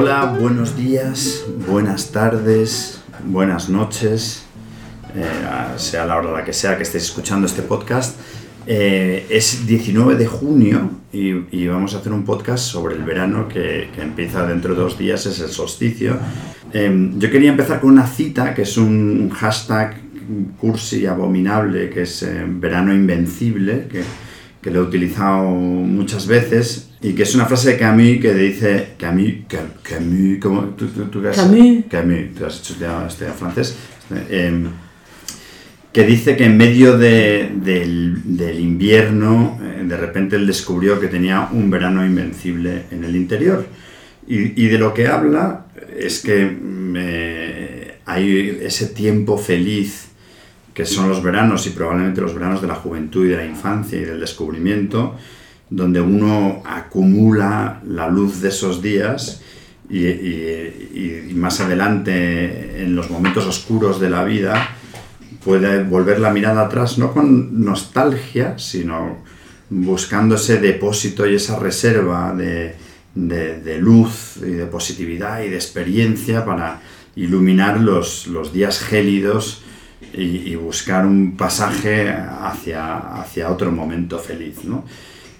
Hola, buenos días, buenas tardes, buenas noches, eh, sea la hora la que sea que estéis escuchando este podcast. Eh, es 19 de junio y, vamos a hacer un podcast sobre el verano que, empieza dentro de dos días, es el solsticio. Em, yo quería empezar con una cita que es un hashtag cursi abominable que es eh, verano invencible, que, que lo he utilizado muchas veces y que es una frase de Camus que dice Camus, Camus, ¿cómo, tú, tú, has, Camus. Camus, tú has estudiado este, francés, eh, que dice que en medio de, del, del, invierno, eh, de repente él descubrió que tenía un verano invencible en el interior. Y, y de lo que habla es que eh, hay ese tiempo feliz que son los veranos y probablemente los veranos de la juventud y de la infancia y del descubrimiento, donde uno acumula la luz de esos días y, más adelante, en los momentos oscuros de la vida, puede volver la mirada atrás, no con nostalgia, sino buscando ese depósito y esa reserva de, luz y de positividad y de experiencia para iluminar los, los días gélidos y, buscar un pasaje hacia, hacia otro momento feliz. ¿no?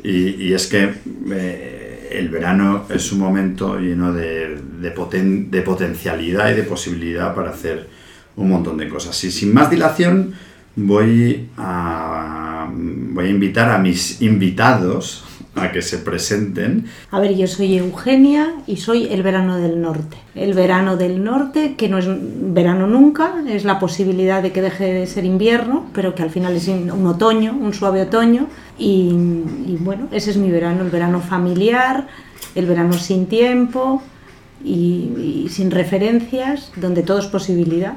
Y, es que eh, el verano es un momento lleno de, de, potencialidad y de posibilidad para hacer un montón de cosas. Y sin más dilación, voy a, voy a invitar a mis invitados a que se presenten. A ver, yo soy Eugenia y soy el verano del norte. El verano del norte, que no es verano nunca, es la posibilidad de que deje de ser invierno, pero que al final es un otoño, un suave otoño. Y, bueno, ese es mi verano, el verano familiar, el verano sin tiempo y, y sin referencias, donde todo es posibilidad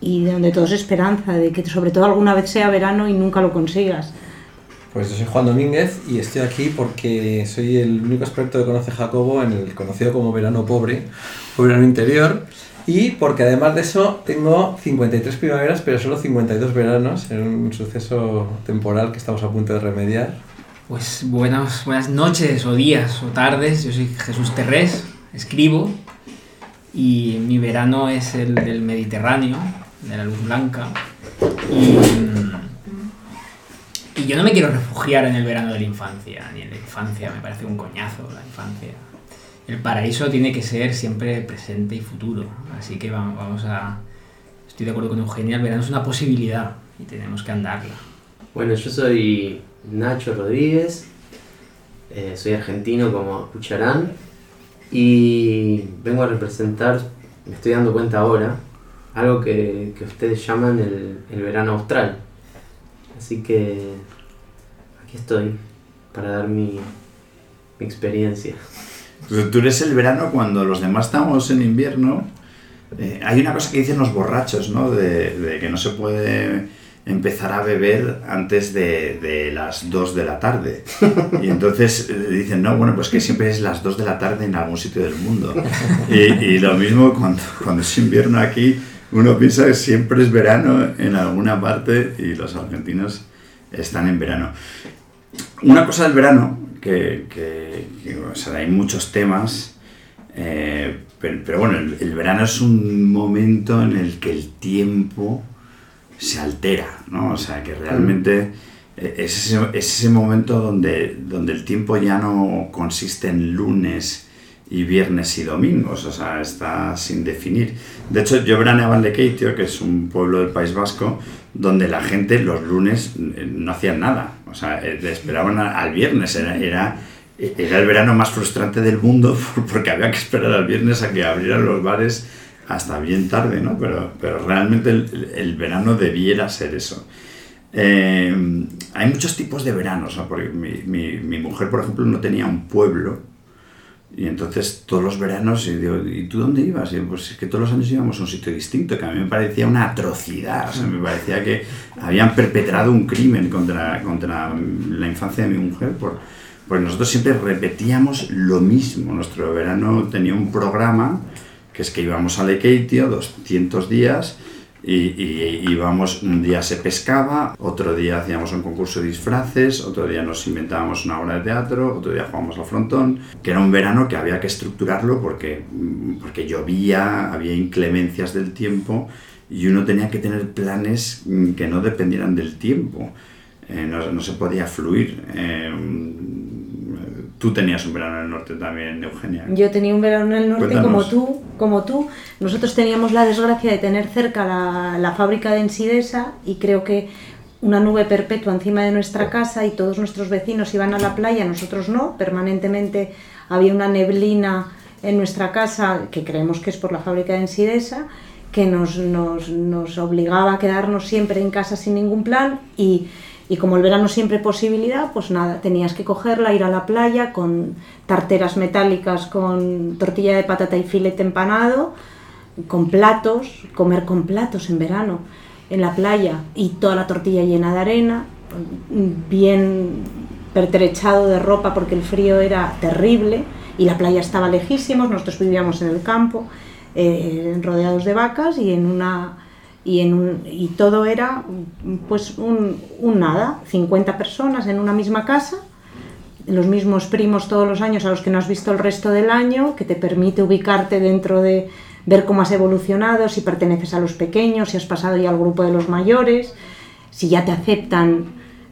y donde todo es esperanza, de que sobre todo alguna vez sea verano y nunca lo consigas. Pues yo soy Juan Domínguez y estoy aquí porque soy el único experto que conoce Jacobo en el conocido como verano pobre o verano interior. Y porque además de eso tengo 53 primaveras pero solo 52 veranos. En un suceso temporal que estamos a punto de remediar. Pues buenas, buenas noches o días o tardes, yo soy Jesús Terrés, escribo. Y mi verano es el del Mediterráneo, de la luz blanca. Y y yo no me quiero refugiar en el verano de la infancia, ni en la infancia, me parece un coñazo la infancia. El paraíso tiene que ser siempre presente y futuro, así que vamos a... Estoy de acuerdo con Eugenia, el verano es una posibilidad y tenemos que andarla. Bueno, yo soy Nacho Rodríguez, eh, soy argentino como escucharán y vengo a representar, me estoy dando cuenta ahora, algo que, que ustedes llaman el, el verano austral Así que aquí estoy para dar mi, experiencia. Pues tú eres el verano cuando los demás estamos en invierno. Eh, hay una cosa que dicen los borrachos, ¿no? De, que no se puede empezar a beber antes de, las 2 de la tarde. Y entonces eh, dicen, no, bueno, pues que siempre es las 2 de la tarde en algún sitio del mundo. Y, lo mismo cuando, cuando es invierno aquí, uno piensa que siempre es verano en alguna parte y los argentinos están en verano. Una cosa del verano, que, hay muchos temas, eh, pero, bueno, el, verano es un momento en el que el tiempo se altera, ¿no? O sea, que realmente es ese, es ese momento donde, donde el tiempo ya no consiste en lunes y viernes y domingos, o sea, está sin definir. De hecho, yo veraneaba en Lekeitio, que es un pueblo del País Vasco, donde la gente los lunes eh, no hacían nada, o sea, eh, esperaban al viernes, era, era, el verano más frustrante del mundo porque había que esperar al viernes a que abrieran los bares hasta bien tarde, ¿no? Pero, pero realmente el, verano debiera ser eso. Eh, hay muchos tipos de veranos, ¿no? porque mi, mi mujer, por ejemplo, no tenía un pueblo, y entonces todos los veranos, y digo, ¿y tú dónde ibas? Y pues es que todos los años íbamos a un sitio distinto, que a mí me parecía una atrocidad, o sea, me parecía que habían perpetrado un crimen contra, contra la infancia de mi mujer, por, porque nosotros siempre repetíamos lo mismo. Nuestro verano tenía un programa, que es que íbamos a Lekeitio 200 días, y, íbamos, un día se pescaba, otro día hacíamos un concurso de disfraces, otro día nos inventábamos una obra de teatro, otro día jugábamos al frontón, que era un verano que había que estructurarlo porque, porque llovía, había inclemencias del tiempo y uno tenía que tener planes que no dependieran del tiempo. Eh, no, no, se podía fluir. Eh, tú tenías un verano en el norte también, Eugenia. Yo tenía un verano en el norte como tú, como tú. Nosotros teníamos la desgracia de tener cerca la, la fábrica de Ensidesa y creo que una nube perpetua encima de nuestra casa y todos nuestros vecinos iban a la playa, nosotros no, permanentemente había una neblina en nuestra casa, que creemos que es por la fábrica de Ensidesa, que nos, nos, nos obligaba a quedarnos siempre en casa sin ningún plan y y como el verano siempre posibilidad, pues nada, tenías que cogerla, ir a la playa con tarteras metálicas, con tortilla de patata y filete empanado, con platos, comer con platos en verano en la playa y toda la tortilla llena de arena, bien pertrechado de ropa porque el frío era terrible y la playa estaba lejísimos, nosotros vivíamos en el campo, eh, rodeados de vacas y en una y, en un, y todo era pues un, un, nada, 50 personas en una misma casa, los mismos primos todos los años a los que no has visto el resto del año, que te permite ubicarte dentro de ver cómo has evolucionado, si perteneces a los pequeños, si has pasado ya al grupo de los mayores, si ya te aceptan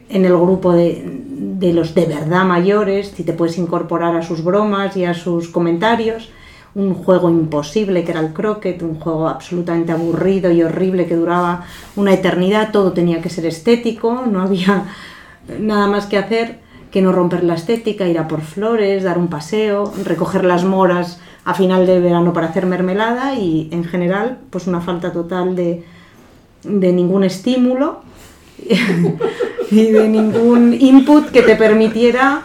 en el grupo de, de los de verdad mayores, si te puedes incorporar a sus bromas y a sus comentarios un juego imposible que era el croquet, un juego absolutamente aburrido y horrible que duraba una eternidad, todo tenía que ser estético, no había nada más que hacer que no romper la estética, ir a por flores, dar un paseo, recoger las moras a final de verano para hacer mermelada y en general pues una falta total de, de ningún estímulo y de ningún input que te permitiera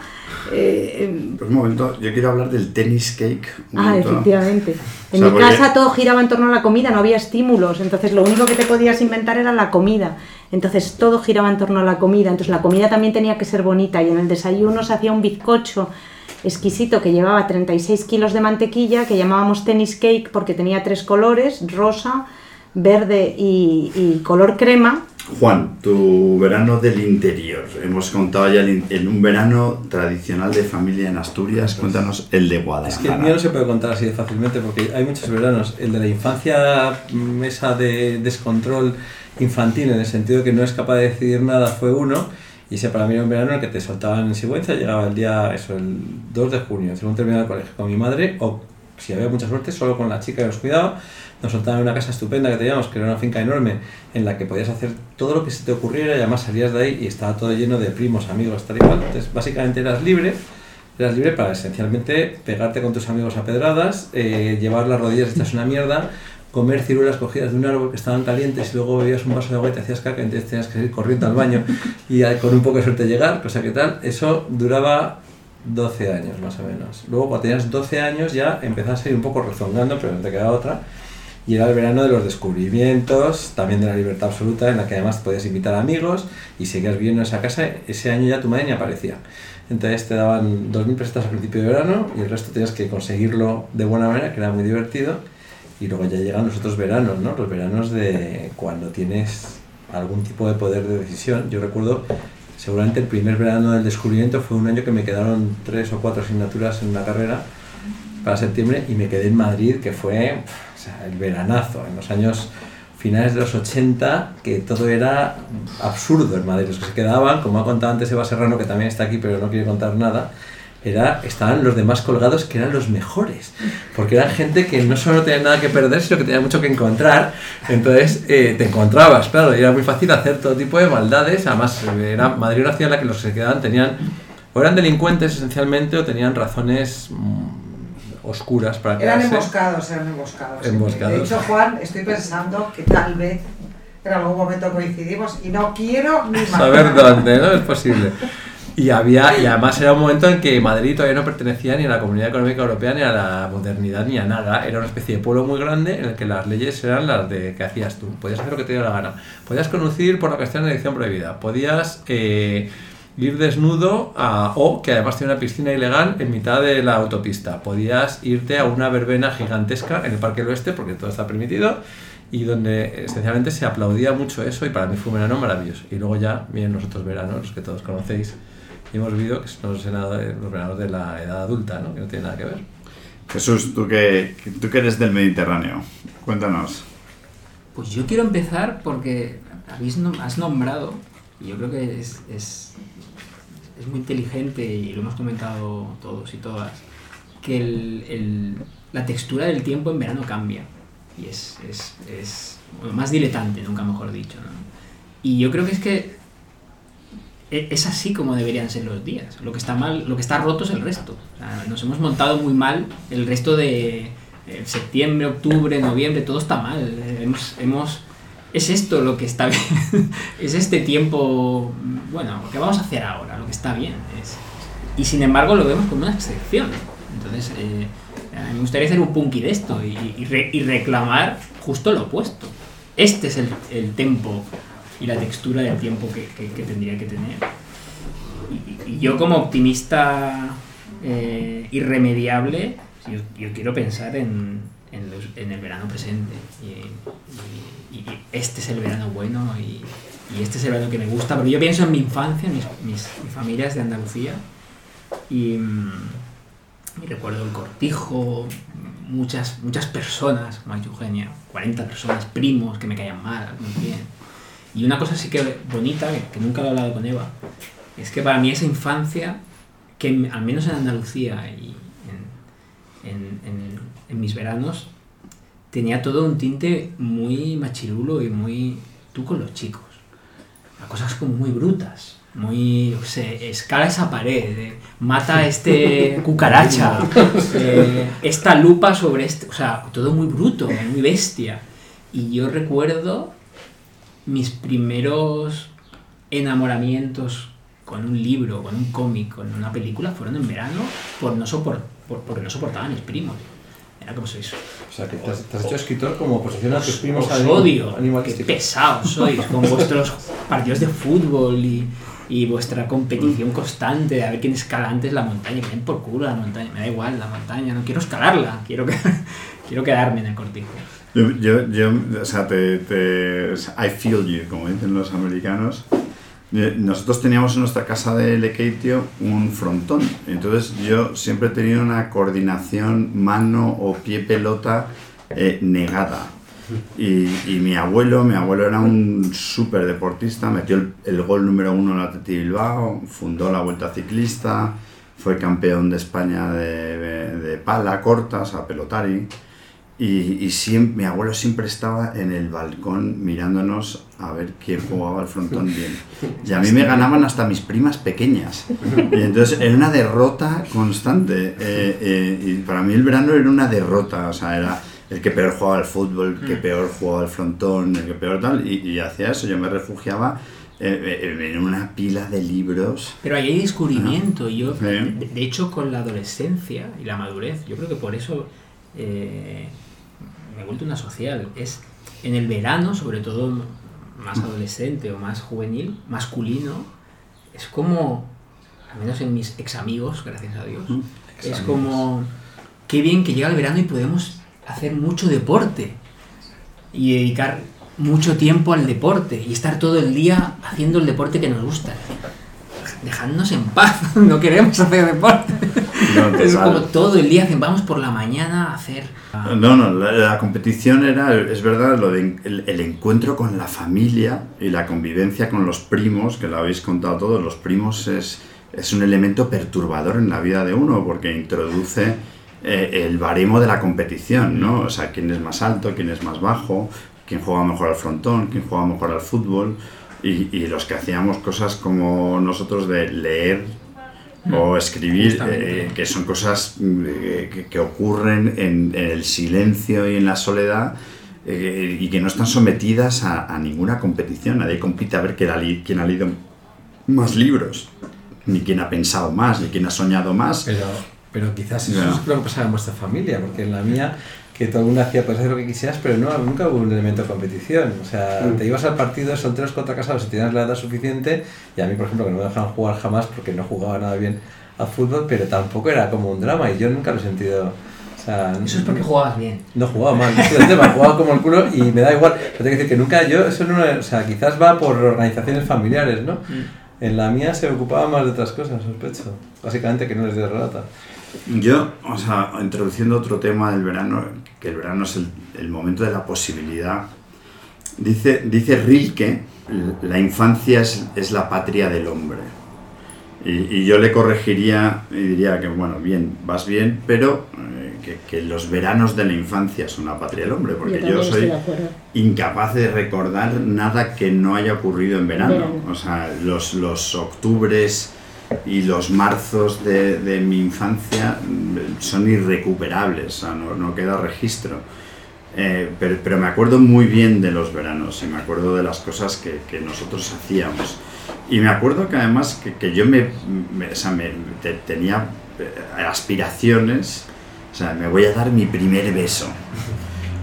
eh, pues un momento, yo quiero hablar del tenis cake. Ah, efectivamente. En mi casa todo giraba en torno a la comida, no había estímulos, entonces lo único que te podías inventar era la comida. Entonces todo giraba en torno a la comida, entonces la comida también tenía que ser bonita y en el desayuno se hacía un bizcocho exquisito que llevaba 36 kilos de mantequilla que llamábamos tenis cake porque tenía tres colores, rosa, verde y, y color crema Juan, tu verano del interior. Hemos contado ya en un verano tradicional de familia en Asturias. Cuéntanos el de Guadalajara. Es que el mío no se puede contar así de fácilmente porque hay muchos veranos. El de la infancia, mesa de descontrol infantil, en el sentido de que no es capaz de decidir nada, fue uno. Y ese para mí era un verano en el que te soltaban en Sigüenza, llegaba el día, eso, el 2 de junio, según terminaba el colegio, con mi madre, o si había mucha suerte, solo con la chica que nos cuidaba nos soltaban una casa estupenda que teníamos, que era una finca enorme, en la que podías hacer todo lo que se te ocurriera y además salías de ahí y estaba todo lleno de primos, amigos, tal y cual. Entonces, básicamente eras libre, eras libre para esencialmente pegarte con tus amigos a pedradas, eh, llevar las rodillas hechas una mierda, comer ciruelas cogidas de un árbol que estaban calientes y luego bebías un vaso de agua y te hacías caca, entonces tenías que ir corriendo al baño y con un poco de suerte llegar, cosa que tal, eso duraba 12 años más o menos. Luego cuando tenías 12 años ya empezás a ir un poco rezongando, pero no te queda otra y era el verano de los descubrimientos, también de la libertad absoluta, en la que además podías invitar amigos y seguías viviendo en esa casa. Ese año ya tu madre ni aparecía. Entonces te daban 2.000 pesetas al principio de verano y el resto tenías que conseguirlo de buena manera, que era muy divertido. Y luego ya llegan los otros veranos, ¿no? Los veranos de cuando tienes algún tipo de poder de decisión. Yo recuerdo, seguramente el primer verano del descubrimiento fue un año que me quedaron tres o cuatro asignaturas en una carrera para septiembre y me quedé en Madrid, que fue el veranazo, en los años finales de los 80, que todo era absurdo en Madrid. Los que se quedaban, como ha contado antes Eva Serrano, que también está aquí pero no quiere contar nada, era, estaban los demás colgados que eran los mejores, porque eran gente que no solo tenía nada que perder, sino que tenía mucho que encontrar. Entonces eh, te encontrabas, claro, y era muy fácil hacer todo tipo de maldades. Además, era Madrid una ciudad en la que los que se quedaban tenían, o eran delincuentes esencialmente, o tenían razones oscuras para Eran emboscados, eran emboscados. emboscados. De hecho, Juan, estoy pensando que tal vez en algún momento coincidimos y no quiero ni saber dónde, ¿no? Es posible. Y, había, y además era un momento en que Madrid todavía no pertenecía ni a la Comunidad Económica Europea, ni a la modernidad, ni a nada. Era una especie de pueblo muy grande en el que las leyes eran las de que hacías tú. Podías hacer lo que te diera la gana. Podías conducir por la cuestión de elección prohibida. Podías... Eh, ir desnudo a, o que además tiene una piscina ilegal en mitad de la autopista. Podías irte a una verbena gigantesca en el Parque del Oeste, porque todo está permitido, y donde esencialmente se aplaudía mucho eso y para mí fue un verano maravilloso. Y luego ya vienen los otros veranos, los que todos conocéis y hemos vivido, que son los los veranos de la edad adulta, ¿no? que no tiene nada que ver. Jesús, tú que, tú que eres del Mediterráneo, cuéntanos. Pues yo quiero empezar porque habéis nom- has nombrado, y yo creo que es, es, es muy inteligente y lo hemos comentado todos y todas, que el, el- la textura del tiempo en verano cambia. Y es, es, es bueno, más diletante, nunca mejor dicho. ¿no? Y yo creo que es que e- es así como deberían ser los días. Lo que está mal, lo que está roto es el resto. O sea, nos hemos montado muy mal el resto de eh, septiembre, octubre, noviembre, todo está mal. Hemos, hemos- es esto lo que está bien. es este tiempo, bueno, ¿qué vamos a hacer ahora? Lo que está bien. Es- y sin embargo lo vemos como una excepción. Entonces, eh, me gustaría hacer un punky de esto y, y re- y reclamar justo lo opuesto. Este es el, el tempo y la textura del tiempo que, que- que tendría que tener. Y, y yo como optimista eh, irremediable, yo, yo quiero pensar en, en, los- en el verano presente. Y, este es el verano bueno y, este es el verano que me gusta. Porque yo pienso en mi infancia, mis, mis, mi familia es de Andalucía. Y, mm, y recuerdo el cortijo, muchas, muchas personas, como ha dicho Eugenia, 40 personas, primos que me caían mal, muy bien. Y una cosa sí que bonita, que, nunca lo he hablado con Eva, es que para mí esa infancia, que en- al menos en Andalucía en, en- en- mis veranos, tenía todo un tinte muy machirulo y muy tú con los chicos. Cosas como muy brutas. Muy, o sea, escala esa pared, eh, mata a este cucaracha, eh, esta lupa sobre este, o sea, todo muy bruto, muy bestia. Y yo recuerdo mis primeros enamoramientos con un libro, con un cómic, con una película, fueron en verano por no sopor- por, porque no soportaba a mis primos. Era como sois. O sea, que te has, te has hecho escritor como oposición a tus primos Os odio. Qué pesados sois con vuestros partidos de fútbol y, y vuestra competición constante de a ver quién escala antes la montaña. Me por culo la montaña. Me da igual la montaña. No quiero escalarla. Quiero, que, quiero quedarme en el cortijo. Yo, yo, yo, o sea, te, te- I feel you, como dicen los americanos. Eh, Nosotros teníamos en nuestra casa de Lekeitio un frontón. Entonces yo siempre he tenido una coordinación mano o pie pelota eh, negada. Y, y mi abuelo, mi abuelo era un súper deportista, metió el, el gol número uno en la Atleti Bilbao, fundó la Vuelta Ciclista, fue campeón de España de, de- de pala corta, o sea, pelotari. Y, y mi abuelo siempre estaba en el balcón mirándonos a ver quién jugaba al frontón bien. Y a mí me ganaban hasta mis primas pequeñas. Y entonces era una derrota constante. Eh, eh, y para mí el verano era una derrota. O sea, era el que peor jugaba al fútbol, el que peor jugaba al frontón, el que peor tal. Y, y hacía eso, yo me refugiaba eh, eh, en una pila de libros. Pero ahí hay descubrimiento. Yo, de, de hecho, con la adolescencia y la madurez, yo creo que por eso eh, he vuelto una social. Es en el verano, sobre todo más adolescente o más juvenil, masculino, es como, al menos en mis ex amigos, gracias a Dios, es Ex-amigos. como, qué bien que llega el verano y podemos hacer mucho deporte y dedicar mucho tiempo al deporte y estar todo el día haciendo el deporte que nos gusta. Dejadnos en paz, no queremos hacer deporte. No, es como todo el día, vamos por la mañana a hacer... No, no, la, competición era, es verdad, el, encuentro con la familia y la convivencia con los primos, que lo habéis contado todos, los primos es, es un elemento perturbador en la vida de uno porque introduce eh, el baremo de la competición, ¿no? O sea, quién es más alto, quién es más bajo, quién juega mejor al frontón, quién juega mejor al fútbol y los que hacíamos cosas como nosotros de leer o escribir, eh, que son cosas mm, eh, que, que ocurren en, en el silencio y en la soledad eh, y que no están sometidas a, a ninguna competición. Nadie compite a ver quién ha, quién ha leído más libros, ni quién ha pensado más, ni quién ha soñado más. Pero, pero quizás eso Ya. es lo que pasaba en vuestra familia, porque en la mía, que todo el mundo hacía, puedes hacer lo que quisieras, pero no, nunca hubo un elemento de competición. O sea, Mm. te ibas al partido solteros contra casados si tenías la edad suficiente, y a mí, por ejemplo, que no me dejaban jugar jamás porque no jugaba nada bien al fútbol, pero tampoco era como un drama, y yo nunca lo he sentido O sea, Eso es porque jugabas bien. No jugaba mal, es el tema, jugaba como el culo y me da igual. Pero tengo que decir que nunca yo, eso no, o sea, quizás va por organizaciones familiares, ¿no? En la mía se ocupaba más de otras cosas, sospecho. Básicamente que no les de relata. Yo, o sea, introduciendo otro tema del verano, que el verano es el, el momento de la posibilidad. Dice, dice Rilke, la infancia es, es la patria del hombre. Y, y yo le corregiría y diría que, bueno, bien, vas bien, pero eh, que, que los veranos de la infancia son la patria del hombre, porque yo, soy incapaz de recordar nada que no haya ocurrido en verano. Verano. O sea, los, los octubres y los marzos de, de mi infancia mm, son irrecuperables, o sea, no, no queda registro. Eh, pero, pero me acuerdo muy bien de los veranos y me acuerdo de las cosas que, que nosotros hacíamos. Y me acuerdo que además que, que yo me, me- o sea, me- te- tenía eh, aspiraciones, o sea, me voy a dar mi primer beso.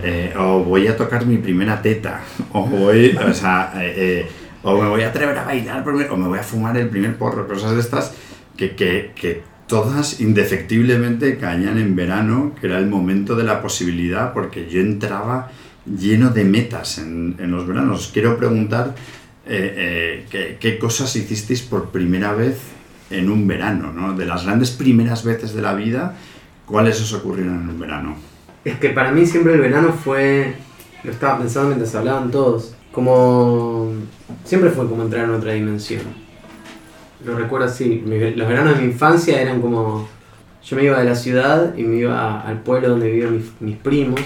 Eh, o voy a tocar mi primera teta, o voy, o sea, eh, eh, o me voy a atrever a bailar, o me voy a fumar el primer porro, cosas de estas que, que, que todas indefectiblemente caían en verano, que era el momento de la posibilidad, porque yo entraba lleno de metas en, en los veranos. Os quiero preguntar eh, eh, ¿qué, qué cosas hicisteis por primera vez en un verano, ¿no? De las grandes primeras veces de la vida, ¿cuáles os ocurrieron en un verano? Es que para mí siempre el verano fue, lo estaba pensando mientras hablaban todos, como siempre fue como entrar en otra dimensión. Lo recuerdo así, los veranos de mi infancia eran como, yo me iba de la ciudad y me iba al pueblo donde vivían mis, mis primos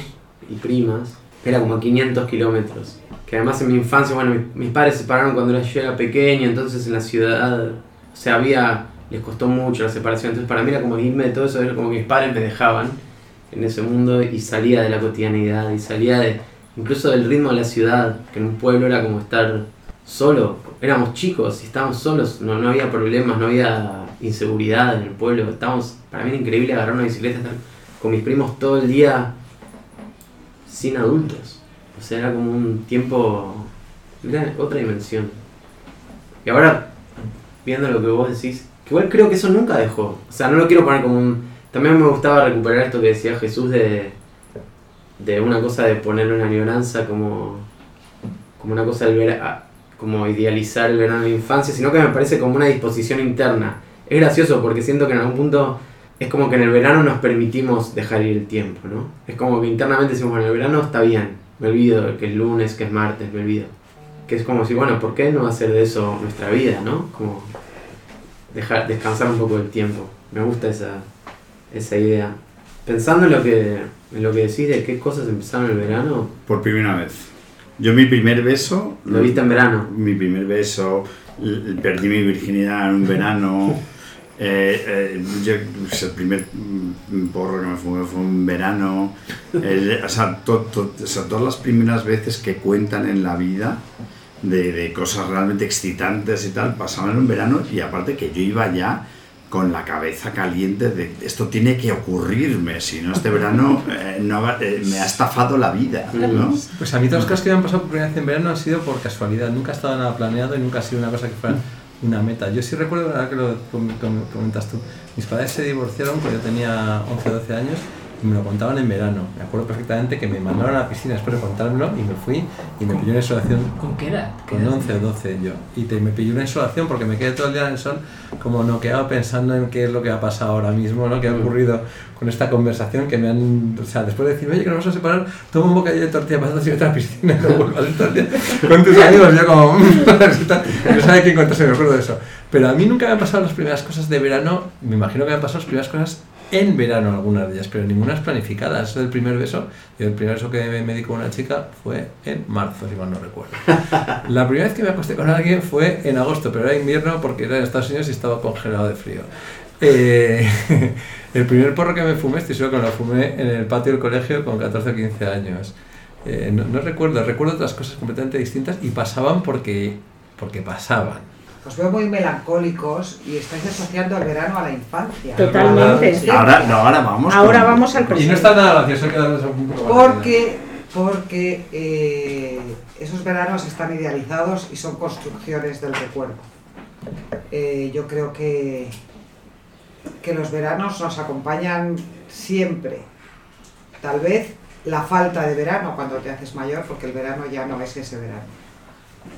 y primas, era como a 500 kilómetros. Que además en mi infancia, bueno, mis, padres se separaron cuando yo era pequeño, entonces en la ciudad, o sea, había, les costó mucho la separación, entonces para mí era como irme de todo eso, era como que mis padres me dejaban en ese mundo y salía de la cotidianidad y salía de incluso del ritmo de la ciudad, que en un pueblo era como estar solo, éramos chicos y estábamos solos, no, no había problemas, no había inseguridad en el pueblo, estábamos, para mí era increíble agarrar una bicicleta, estar con mis primos todo el día sin adultos, o sea, era como un tiempo, era otra dimensión. Y ahora, viendo lo que vos decís, que igual creo que eso nunca dejó, o sea, no lo quiero poner como un también me gustaba recuperar esto que decía Jesús de, de una cosa de ponerlo en la añoranza como, como una cosa del vera- como idealizar el verano de la infancia, sino que me parece como una disposición interna. Es gracioso porque siento que en algún punto es como que en el verano nos permitimos dejar ir el tiempo, ¿no? Es como que internamente decimos, bueno, el verano está bien, me olvido que es lunes, que es martes, me olvido. Que es como si, bueno, ¿por qué no hacer de eso nuestra vida, no? Como dejar, descansar un poco del tiempo. Me gusta esa, esa idea. Pensando en lo que en lo que decís de qué cosas empezaron el verano, Por primera vez. Yo mi primer beso... lo viste en verano. Mi primer beso, perdí mi virginidad en un verano. eh, eh, yo, pues, el primer mm, porro que me fumé fue un verano. el- o, sea, to- to- o sea, todas las primeras veces que cuentan en la vida de, de cosas realmente excitantes y tal, pasaban en un verano y aparte que yo iba ya con la cabeza caliente de esto tiene que ocurrirme, si no este verano eh, no eh, me ha estafado la vida. ¿no? Pues a mí todas las cosas que me han pasado por primera vez en verano han sido por casualidad. Nunca ha estado nada planeado y nunca ha sido una cosa que fuera una meta. Yo sí recuerdo, ahora que lo com- com- comentas tú, mis padres se divorciaron cuando yo tenía 11 o 12 años y me lo contaban en verano. Me acuerdo perfectamente que me mandaron a la piscina después de contármelo y me fui y me pilló una insolación ¿Con qué edad? ¿Qué con edad? 11 o 12 yo. Y te, me pilló una insolación porque me quedé todo el día en el sol como noqueado pensando en qué es lo que ha pasado ahora mismo, ¿no? qué ha ocurrido con esta conversación que me han... O sea, después de decirme, oye, que nos vamos a separar, toma un bocadillo de tortilla patatas y vete a la piscina no vuelvas con tus amigos. Yo como... no sabía quién contarse, me acuerdo de eso. Pero a mí nunca me han pasado las primeras cosas de verano, me imagino que me han pasado las primeras cosas en verano algunas de ellas, pero ninguna es planificada. Eso del primer beso, y el primer beso que me, me di con una chica fue en marzo, si mal no recuerdo. La primera vez que me acosté con alguien fue en agosto, pero era invierno porque era en Estados Unidos y estaba congelado de frío. Eh, el primer porro que me fumé, estoy seguro que me lo fumé en el patio del colegio con 14 o 15 años. Eh, no, no recuerdo, recuerdo otras cosas completamente distintas y pasaban porque, porque pasaban. Os veo muy melancólicos y estáis asociando el verano a la infancia. Totalmente. Sí. Ahora, no, ahora vamos. Ahora con- vamos al Y no presente. está nada gracioso, hay que darles un poco Porque, porque eh, esos veranos están idealizados y son construcciones del recuerdo. Eh, yo creo que, que los veranos nos acompañan siempre Tal vez la falta de verano cuando te haces mayor, porque el verano ya no es ese verano.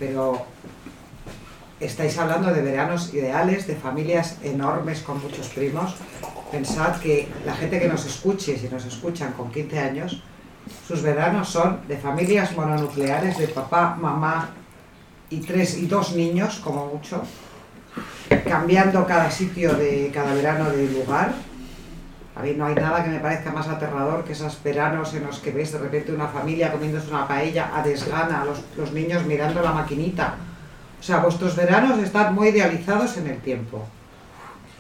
Pero estáis hablando de veranos ideales, de familias enormes con muchos primos. Pensad que la gente que nos escuche, si nos escuchan con 15 años, sus veranos son de familias mononucleares, de papá, mamá y tres y dos niños, como mucho, cambiando cada sitio de cada verano de lugar. A mí no hay nada que me parezca más aterrador que esos veranos en los que ves de repente una familia comiéndose una paella a desgana, los, los niños mirando la maquinita. O sea, vuestros veranos están muy idealizados en el tiempo.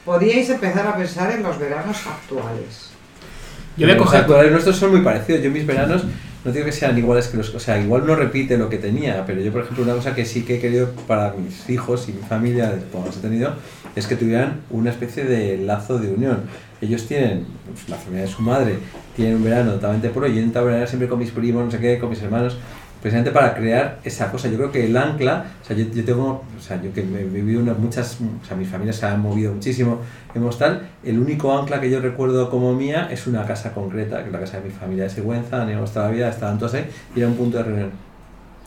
Podríais empezar a pensar en los veranos actuales. Yo voy a Los coger. actuales nuestros son muy parecidos. Yo mis veranos no digo que sean iguales que los... O sea, igual no repite lo que tenía, pero yo, por ejemplo, una cosa que sí que he querido para mis hijos y mi familia, como los he tenido, es que tuvieran una especie de lazo de unión. Ellos tienen, pues, la familia de su madre, tienen un verano totalmente puro, y yo intento veranear siempre con mis primos, no sé qué, con mis hermanos, precisamente para crear esa cosa. Yo creo que el ancla, o sea, yo, yo tengo, o sea, yo que he vivido muchas, o sea, mis familias se han movido muchísimo, hemos tal, el único ancla que yo recuerdo como mía es una casa concreta, que es la casa de mi familia de Sigüenza, han ido toda la vida, estaban todos ahí, y era un punto de reunión.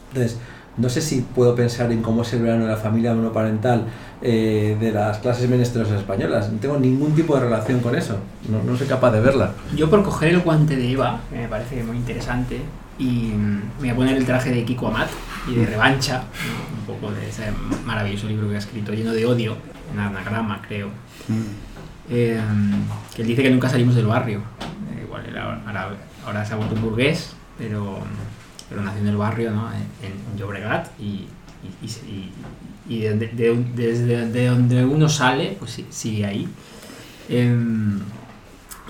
Entonces, no sé si puedo pensar en cómo es el verano de la familia monoparental eh, de las clases menestrosas españolas. No tengo ningún tipo de relación con eso. No, no soy capaz de verla. Yo por coger el guante de Eva, que me parece muy interesante, y mm, me voy a poner el traje de Kiko Amat y de revancha, ¿no? un poco de ese maravilloso libro que ha escrito, lleno de odio, en anagrama creo, eh, que él dice que nunca salimos del barrio. Eh, igual él ahora, ahora- se ha vuelto un burgués, pero, pero nació en el barrio, ¿no? en, en Llobregat y, y, y y- de, de- desde de donde uno sale, pues sigue ahí. Em,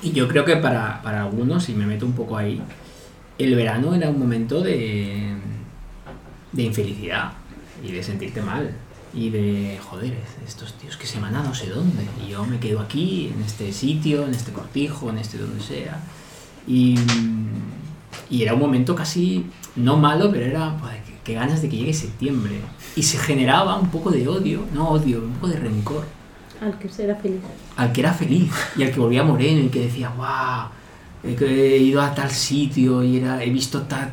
y yo creo que para, para algunos, si me meto un poco ahí, el verano era un momento de, de infelicidad y de sentirte mal. Y de, joder, estos tíos que se van a no sé dónde. Y yo me quedo aquí, en este sitio, en este cortijo, en este donde sea. Y, y era un momento casi, no malo, pero era, joder, qué, qué ganas de que llegue septiembre. Y se generaba un poco de odio, no odio, un poco de rencor Al que será feliz. al que era feliz y al que volvía moreno y que decía, wow, he ido a tal sitio y era, he visto tal,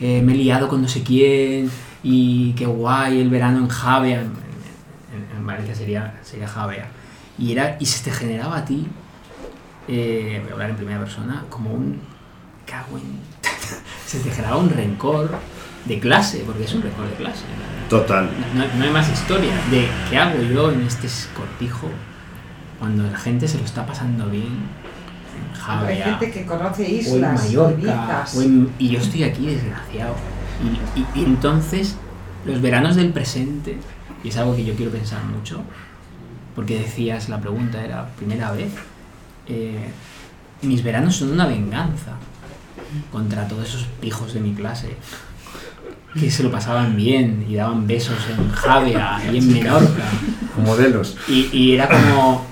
eh, me he liado con no sé quién y qué guay el verano en Javea, en, en- en Valencia sería, sería Javea, y, era, y se te generaba a ti, eh, voy a hablar en primera persona, como un cago en... se te generaba un rencor de clase, porque es un rencor de clase. Total. No, no hay más historia de qué hago yo en este cortijo cuando la gente se lo está pasando bien Hay gente que conoce o en islas, Mallorca o en- y yo estoy aquí desgraciado y, y- y entonces los veranos del presente y es algo que yo quiero pensar mucho porque decías la pregunta era primera vez eh, mis veranos son una venganza contra todos esos pijos de mi clase que se lo pasaban bien y daban besos en Javea y en Menorca Modelos. y, y era como.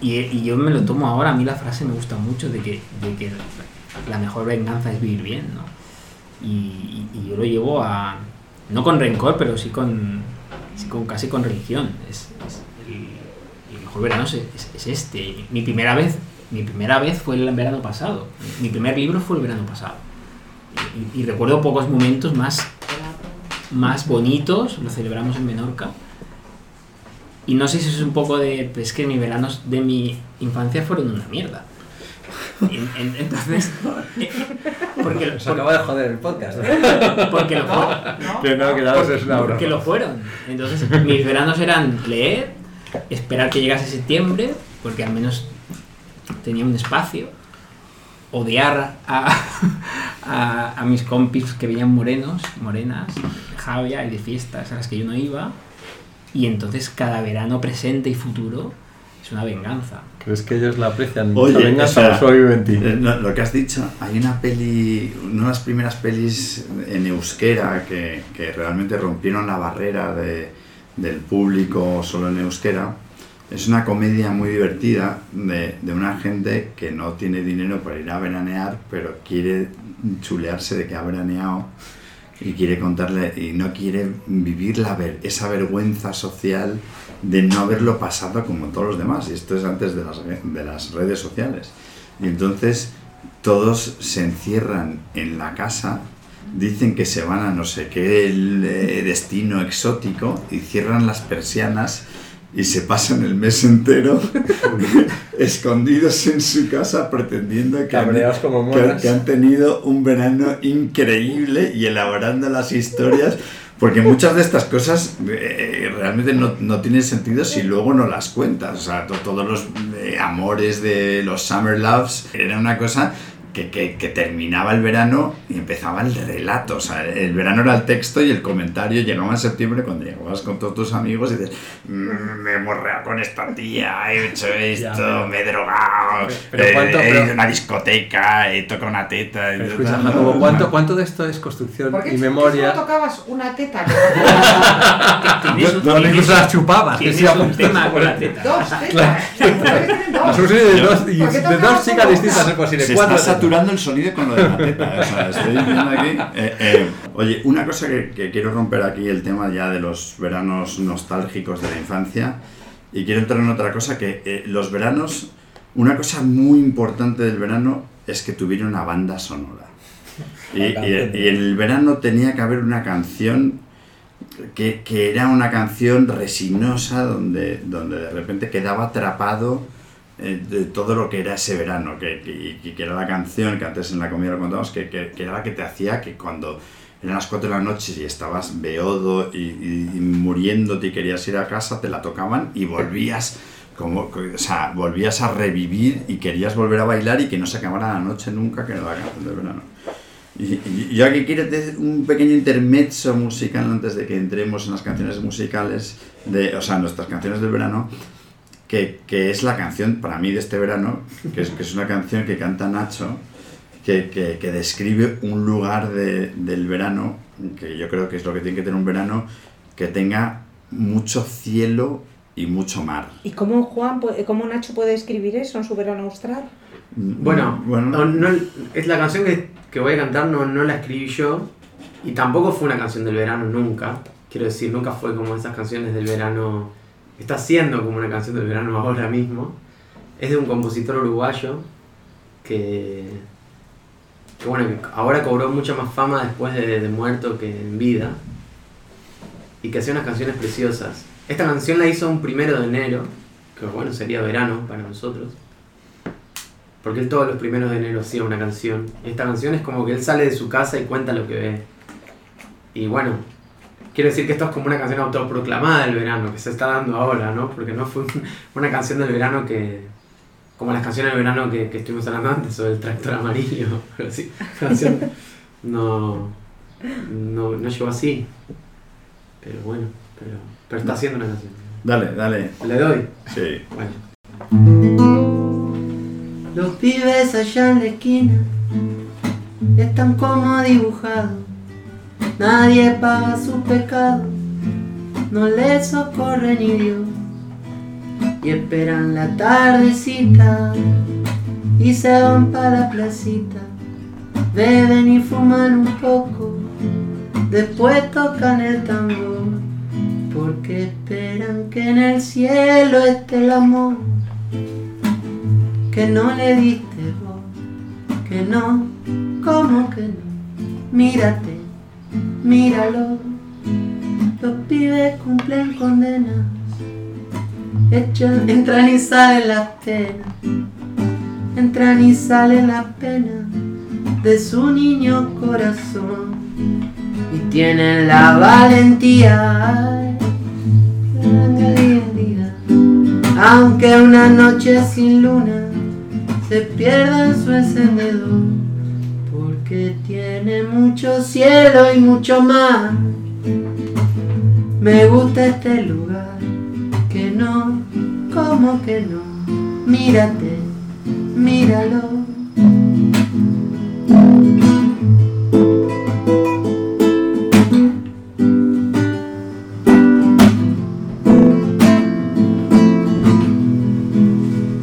Y, y yo me lo tomo ahora, a mí la frase me gusta mucho de que, de que la mejor venganza es vivir bien, ¿no? Y, y- yo lo llevo a. No con rencor, pero sí con. sí con casi con religión. Es, es el, el mejor verano es, es- es este. Mi primera vez. Mi primera vez fue el verano pasado. Mi primer libro fue el verano pasado. Y, y recuerdo pocos momentos más, más bonitos, lo celebramos en Menorca, y no sé si es un poco de. pues, Es que mis veranos de mi infancia fueron una mierda. En- en- entonces. eh, porque, lo- Se acaba de joder el podcast. porque lo fueron. Pero no, que daros es una broma. Porque lo fueron. Entonces, mis veranos eran leer, esperar que llegase septiembre, porque al menos tenía un espacio, odiar a, a, a mis compis que venían morenos, morenas, de Javia y de fiestas a las que yo no iba, y entonces cada verano presente y futuro es una venganza. ¿Crees que ellos la aprecian? Oye, la venganza o ti? Eh, no, lo que has dicho, hay una peli, una de las primeras pelis en euskera que, que realmente rompieron la barrera de, del público solo en euskera. Es una comedia muy divertida de, de una gente que no tiene dinero para ir a veranear, pero quiere chulearse de que ha veraneado y quiere contarle y no quiere vivir la ver, esa vergüenza social de no haberlo pasado como todos los demás. Y esto es antes de las, de las redes sociales. Y entonces todos se encierran en la casa, dicen que se van a no sé qué eh, destino exótico y cierran las persianas y se pasan el mes entero escondidos en su casa pretendiendo que han, Cabreados como que- monas. que han tenido un verano increíble y elaborando las historias. Porque muchas de estas cosas eh, realmente no, no tienen sentido si luego no las cuentas. O sea, to- todos los eh, amores de los Summer Loves era una cosa que, que- que terminaba el verano y empezaba el relato. O sea, el verano era el texto y el comentario llegaba en septiembre cuando llegabas con todos tus amigos y dices, "Mm, me he morreado con esta tía, he hecho esto, pero- me he drogado, pero eh, cuánto- he pero- ido a una discoteca, he tocado una teta. y Pero tal, escucha, ¿no? ¿cuánto, ¿cuánto de esto es construcción ¿Por qué y memoria? solo tocabas una teta? No, tienes- incluso las chupabas. que Tienes un tema con la teta. Dos tetas. Soluciones de dos, y ¿Por qué de dos chicas distintas es posible. Cuatro. Saturando el sonido con lo de la teta. o sea, estoy viendo aquí. eh, eh, oye, una cosa que, que quiero romper aquí, el tema ya de los veranos nostálgicos de la infancia. Y quiero entrar en otra cosa, que eh, los veranos, una cosa muy importante del verano es que tuviera una banda sonora. Y, y- y en el verano tenía que haber una canción que, que era una canción resinosa donde, donde de repente quedaba atrapado de todo lo que era ese verano, que, que, que era la canción que antes en la comida lo contábamos, que, que, era la que te hacía que cuando eran las 4 de la noche y estabas beodo y, y- y muriéndote y querías ir a casa, te la tocaban y volvías como, o sea, volvías a revivir y querías volver a bailar y que no se acabara la noche nunca, que era la canción del verano. Y, y yo aquí quiero un pequeño intermezzo musical antes de que entremos en las canciones musicales, de, o sea, nuestras canciones del verano, que, que es la canción para mí de este verano, que es, que es una canción que canta Nacho, que, que- que describe un lugar de- del verano, que yo creo que es lo que tiene que tener un verano, que tenga mucho cielo y mucho mar. ¿Y cómo Juan, cómo Nacho puede escribir eso en su verano austral? Bueno, bueno no- no- es la canción que, que voy a cantar, no, no la escribí yo. Y tampoco fue una canción del verano nunca. Quiero decir, nunca fue como esas canciones del verano. Está siendo como una canción del verano ahora mismo. Es de un compositor uruguayo que, que bueno, que ahora cobró mucha más fama después de, de muerto que en vida. Y que hacía unas canciones preciosas. Esta canción la hizo un primero de enero, que bueno, sería verano para nosotros. Porque él todos los primeros de enero hacía una canción. Esta canción es como que él sale de su casa y cuenta lo que ve. Y bueno, quiero decir que esto es como una canción autoproclamada del verano, que se está dando ahora, ¿no? Porque no fue un- una canción del verano que... Como las canciones del verano que, que estuvimos hablando antes, o el tractor amarillo. Pero sí, la canción no, no, no llegó así. Pero bueno, pero, pero está haciendo una canción. Dale, dale. Le doy. Sí. Bueno. Los pibes allá en la esquina están como dibujados. Nadie paga su pecado, no les socorre ni Dios. Y esperan la tardecita y se van para la placita. Beben y fuman un poco, después tocan el tambor. Porque esperan que en el cielo esté el amor que no le diste vos, que no, ¿cómo que no? Mírate, míralo, los pibes cumplen condenas, echan, entran y salen las penas, entran y salen las penas de su niño corazón y tienen la valentía. aunque una noche sin luna se pierda en su encendedor, porque tiene mucho cielo y mucho mar. Me gusta este lugar, que no, como que no, mírate, míralo.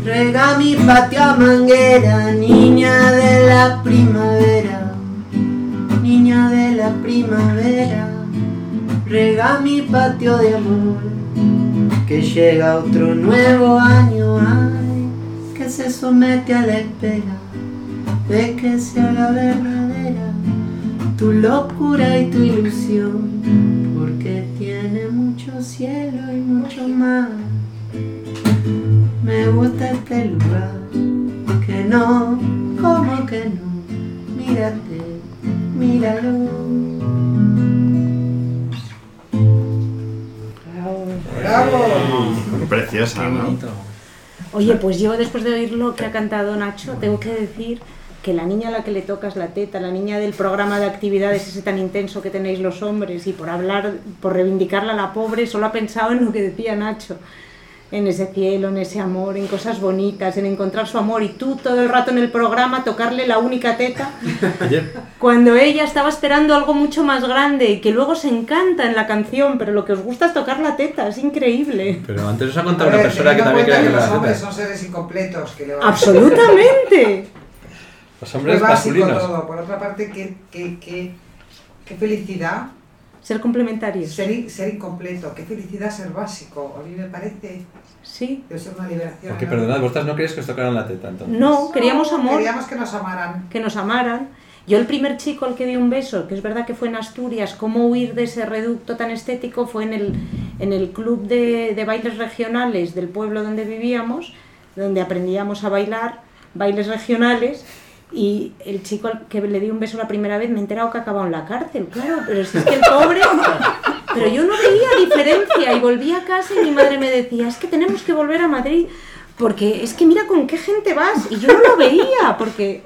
Rega mi patio a manguera, niña de la primavera, primavera. Rega mi patio de amor, que llega otro nuevo año, ay, que se somete a la espera de que sea la verdadera tu locura y tu ilusión, porque tiene mucho cielo y mucho mar. Me gusta este lugar, que no, como que no, mírate, míralo. ¡Bravo! Preciosa, Qué ¿no? bonito. Oye, pues yo después de oír lo que ha cantado Nacho, tengo que decir que la niña a la que le tocas la teta, la niña del programa de actividades ese tan intenso que tenéis los hombres y por hablar, por reivindicarla a la pobre, solo ha pensado en lo que decía Nacho, en ese cielo, en ese amor, en cosas bonitas, en encontrar su amor y tú todo el rato en el programa tocarle la única teta cuando ella estaba esperando algo mucho más grande y que luego se encanta en la canción, pero lo que os gusta es tocar la teta, es increíble. pero antes os ha contado una ver, persona que también quería que que los hombres son seres incompletos, que le va Absolutamente. Los Es hombres básico masculinos. todo. Por otra parte, qué, qué, qué, qué felicidad Ser complementarios. ser, ser incompleto, qué felicidad ser básico. A mí me parece Sí. debe ser una liberación. Porque enorme. perdonad, vosotras no queréis que os tocaran la teta entonces. No, queríamos amor, Queríamos que nos amaran. que nos amaran. Yo el primer chico al que di un beso, que es verdad que fue en Asturias, cómo huir de ese reducto tan estético fue en el, en el club de, de bailes regionales del pueblo donde vivíamos, donde aprendíamos a bailar bailes regionales. Y el chico al que le di un beso la primera vez me he enterado que acababa en la cárcel, claro, pero si es que el pobre... Pero yo no veía diferencia y volví a casa y mi madre me decía, es que tenemos que volver a Madrid porque es que mira con qué gente vas y yo no lo veía porque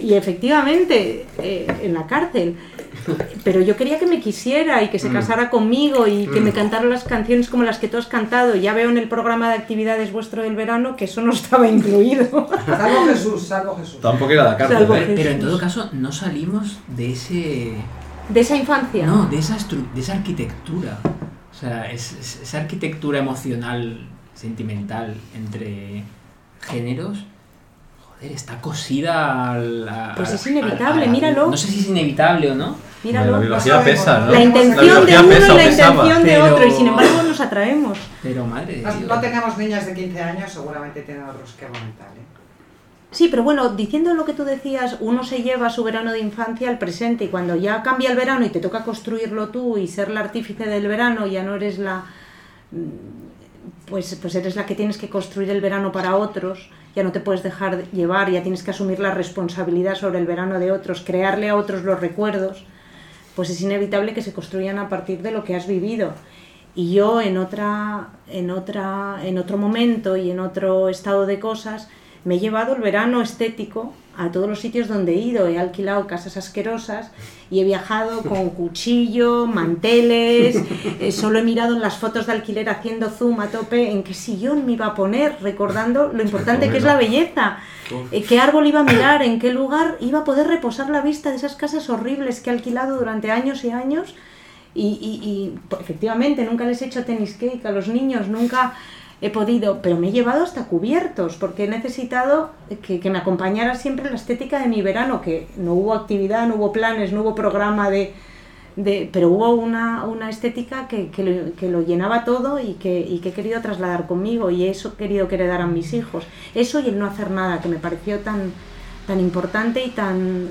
y efectivamente eh, en la cárcel pero yo quería que me quisiera y que se casara conmigo y que me cantara las canciones como las que tú has cantado ya veo en el programa de actividades vuestro del verano que eso no estaba incluido Salvo Jesús, salvo Jesús. Tampoco era la. Salvo ¿eh? Pero en todo caso, no salimos de ese. de esa infancia No, de esa, estru- de esa arquitectura. O sea, es, es- esa arquitectura emocional, sentimental entre géneros. Joder, está cosida al. Pues es a- inevitable, a- a- míralo. No sé si es inevitable o no. Míralo La biología No pesa, ¿no? la intención de uno pesa la pesaba. intención de Pero- otro y sin embargo nos atraemos Pero madre No, no tenemos niñas de 15 años, seguramente tienen otro esquema mental. ¿eh? Sí, pero bueno, diciendo lo que tú decías, uno se lleva su verano de infancia al presente y cuando ya cambia el verano y te toca construirlo tú y ser la artífice del verano, ya no eres la mm, pues, pues eres la que tienes que construir el verano para otros, ya no te puedes dejar llevar, ya tienes que asumir la responsabilidad sobre el verano de otros, crearle a otros los recuerdos, pues es inevitable que se construyan a partir de lo que has vivido. Y yo en otra, en otra, en otro momento y en otro estado de cosas, me he llevado el verano estético a todos los sitios donde he ido. He alquilado casas asquerosas y he viajado con cuchillo, manteles. eh, solo he mirado en las fotos de alquiler haciendo zoom a tope en qué sillón me iba a poner, recordando lo importante que es la belleza. eh, qué árbol iba a mirar, en qué lugar iba a poder reposar la vista de esas casas horribles que he alquilado durante años y años. Y, y- y, efectivamente, nunca les he hecho tenis cake a los niños, nunca he podido, pero me he llevado hasta cubiertos, porque he necesitado que, que me acompañara siempre la estética de mi verano, que no hubo actividad, no hubo planes, no hubo programa de... de- pero hubo una, una estética que, que lo, que lo llenaba todo y que, y que he querido trasladar conmigo y eso he querido que heredaran mis hijos. Eso y el no hacer nada, que me pareció tan, tan importante y tan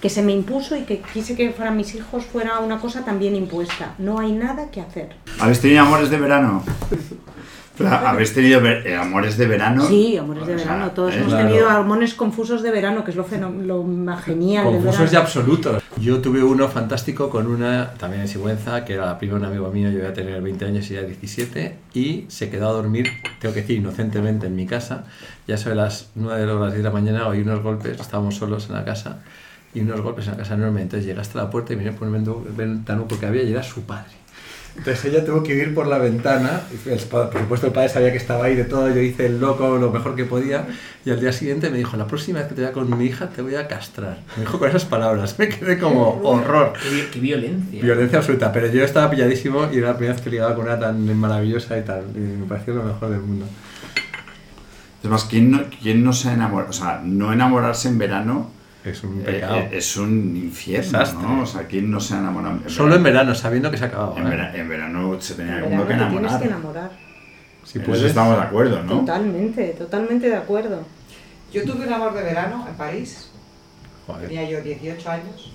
que se me impuso y que quise que fueran mis hijos fuera una cosa también impuesta. No hay nada que hacer. ¿Habéis tenido amores de verano? ¿Habéis tenido eh, amores de verano? Sí, amores de O sea, verano. Todos eh, hemos claro. tenido amores confusos de verano, que es lo, lo más genial Confusos y absolutos. Yo tuve uno fantástico con una, también en Sigüenza, que era la prima de un amigo mío, yo iba a tener 20 años y ya 17, y se quedó a dormir, tengo que decir, inocentemente en mi casa. Ya sobre las 9 de las 10 de la mañana oí unos golpes, estábamos solos en la casa, y unos golpes en la casa enorme. Entonces llegué hasta la puerta y miré por el ventano porque había y era su padre. Entonces ella tuvo que ir por la ventana. el Por supuesto, el padre sabía que estaba ahí de todo. Yo hice el loco lo mejor que podía. Y al día siguiente me dijo: La próxima vez que te vea con mi hija, te voy a castrar. Me dijo con esas palabras. Me quedé como horror. Qué, qué violencia. Violencia absoluta. Pero yo estaba pilladísimo y era la primera vez que ligaba con una tan maravillosa y tal. Y me pareció lo mejor del mundo. Además, ¿quién no, quién no se enamora? O sea, no enamorarse en verano Es un eh, pecado. eh, es un infierno. ¿no? O sea, ¿quién no se ha enamorado? En Solo en verano, sabiendo que se acababa. En, ¿eh? vera- en verano se tenía En uno que te tienes enamorar. que enamorar. Si En eso puedes. estamos de acuerdo, ¿no? Totalmente, totalmente de acuerdo. Yo tuve un amor de verano en París, Joder. tenía yo 18 años,